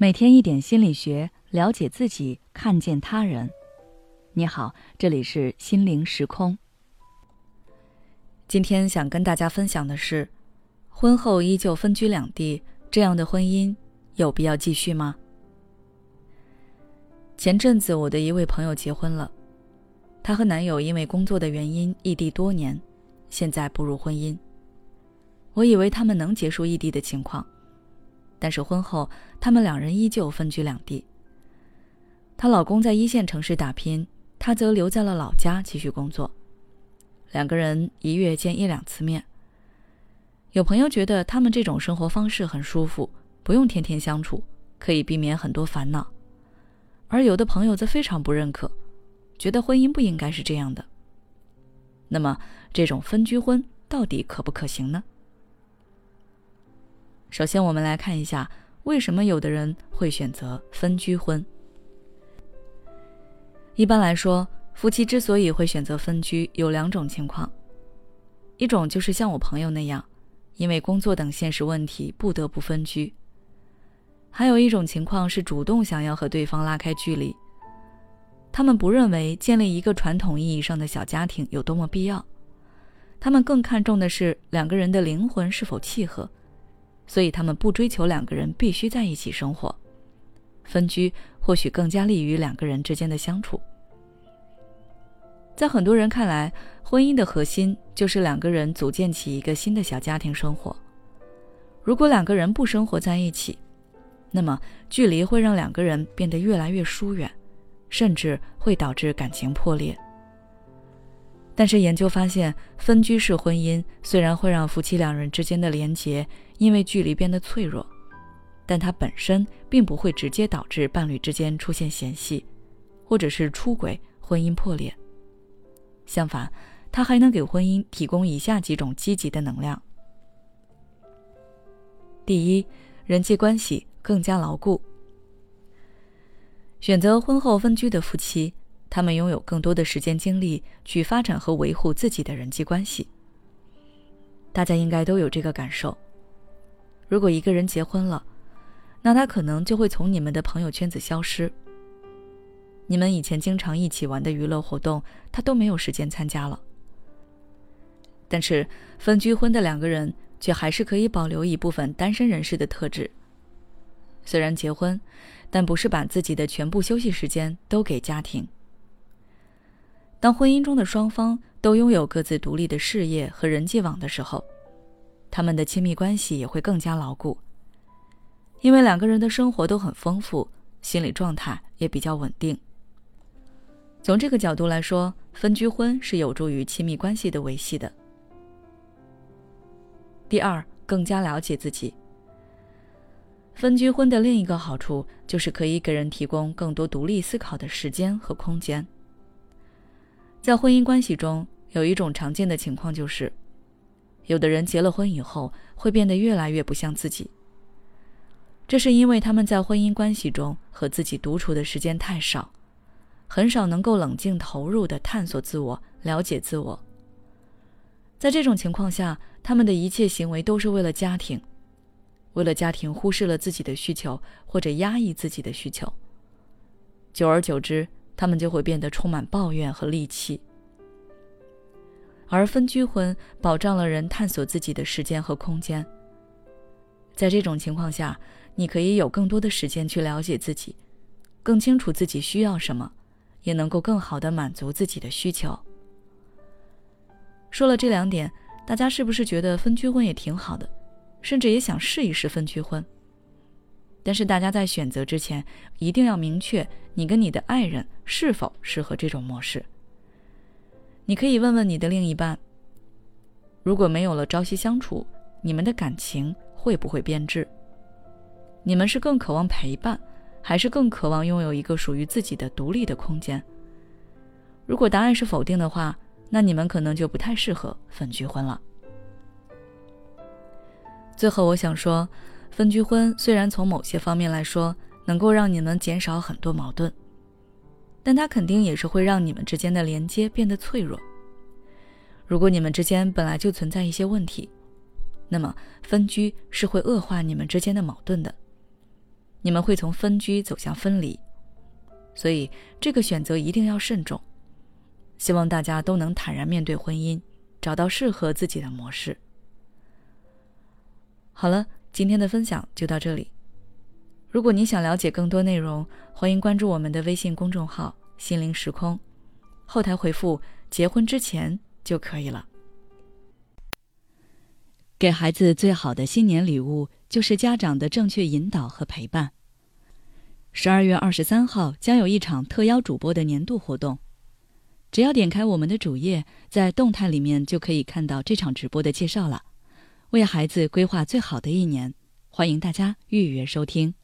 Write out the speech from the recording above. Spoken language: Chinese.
每天一点心理学，了解自己，看见他人。你好，这里是心灵时空。今天想跟大家分享的是，婚后依旧分居两地，这样的婚姻有必要继续吗？前阵子我的一位朋友结婚了，她和男友因为工作的原因异地多年，现在步入婚姻。我以为他们能结束异地的情况。但是婚后，他们两人依旧分居两地。她老公在一线城市打拼，她则留在了老家继续工作。两个人一月见一两次面。有朋友觉得他们这种生活方式很舒服，不用天天相处，可以避免很多烦恼；而有的朋友则非常不认可，觉得婚姻不应该是这样的。那么，这种分居婚到底可不可行呢？首先，我们来看一下为什么有的人会选择分居婚。一般来说，夫妻之所以会选择分居，有两种情况：一种就是像我朋友那样，因为工作等现实问题不得不分居；还有一种情况是主动想要和对方拉开距离。他们不认为建立一个传统意义上的小家庭有多么必要，他们更看重的是两个人的灵魂是否契合。所以他们不追求两个人必须在一起生活，分居或许更加利于两个人之间的相处。在很多人看来，婚姻的核心就是两个人组建起一个新的小家庭生活。如果两个人不生活在一起，那么距离会让两个人变得越来越疏远，甚至会导致感情破裂。但是研究发现，分居式婚姻虽然会让夫妻两人之间的连结因为距离变得脆弱，但它本身并不会直接导致伴侣之间出现嫌隙，或者是出轨、婚姻破裂。相反，它还能给婚姻提供以下几种积极的能量：第一，人际关系更加牢固。选择婚后分居的夫妻。他们拥有更多的时间精力去发展和维护自己的人际关系。大家应该都有这个感受。如果一个人结婚了，那他可能就会从你们的朋友圈子消失。你们以前经常一起玩的娱乐活动，他都没有时间参加了。但是分居婚的两个人却还是可以保留一部分单身人士的特质。虽然结婚，但不是把自己的全部休息时间都给家庭。当婚姻中的双方都拥有各自独立的事业和人际网的时候，他们的亲密关系也会更加牢固。因为两个人的生活都很丰富，心理状态也比较稳定。从这个角度来说，分居婚是有助于亲密关系的维系的。第二，更加了解自己。分居婚的另一个好处就是可以给人提供更多独立思考的时间和空间。在婚姻关系中，有一种常见的情况就是，有的人结了婚以后会变得越来越不像自己。这是因为他们在婚姻关系中和自己独处的时间太少，很少能够冷静投入的探索自我、了解自我。在这种情况下，他们的一切行为都是为了家庭，为了家庭忽视了自己的需求或者压抑自己的需求。久而久之。他们就会变得充满抱怨和戾气，而分居婚保障了人探索自己的时间和空间。在这种情况下，你可以有更多的时间去了解自己，更清楚自己需要什么，也能够更好的满足自己的需求。说了这两点，大家是不是觉得分居婚也挺好的，甚至也想试一试分居婚？但是大家在选择之前，一定要明确你跟你的爱人是否适合这种模式。你可以问问你的另一半：如果没有了朝夕相处，你们的感情会不会变质？你们是更渴望陪伴，还是更渴望拥有一个属于自己的独立的空间？如果答案是否定的话，那你们可能就不太适合分居婚了。最后，我想说。分居婚虽然从某些方面来说能够让你们减少很多矛盾，但它肯定也是会让你们之间的连接变得脆弱。如果你们之间本来就存在一些问题，那么分居是会恶化你们之间的矛盾的。你们会从分居走向分离。所以，这个选择一定要慎重。希望大家都能坦然面对婚姻，找到适合自己的模式。好了，今天的分享就到这里。如果你想了解更多内容，欢迎关注我们的微信公众号“心灵时空”，后台回复“结婚之前”就可以了。给孩子最好的新年礼物，就是家长的正确引导和陪伴。十二月二十三号将有一场特邀主播的年度活动，只要点开我们的主页，在动态里面就可以看到这场直播的介绍了。为孩子规划最好的一年，欢迎大家预约收听。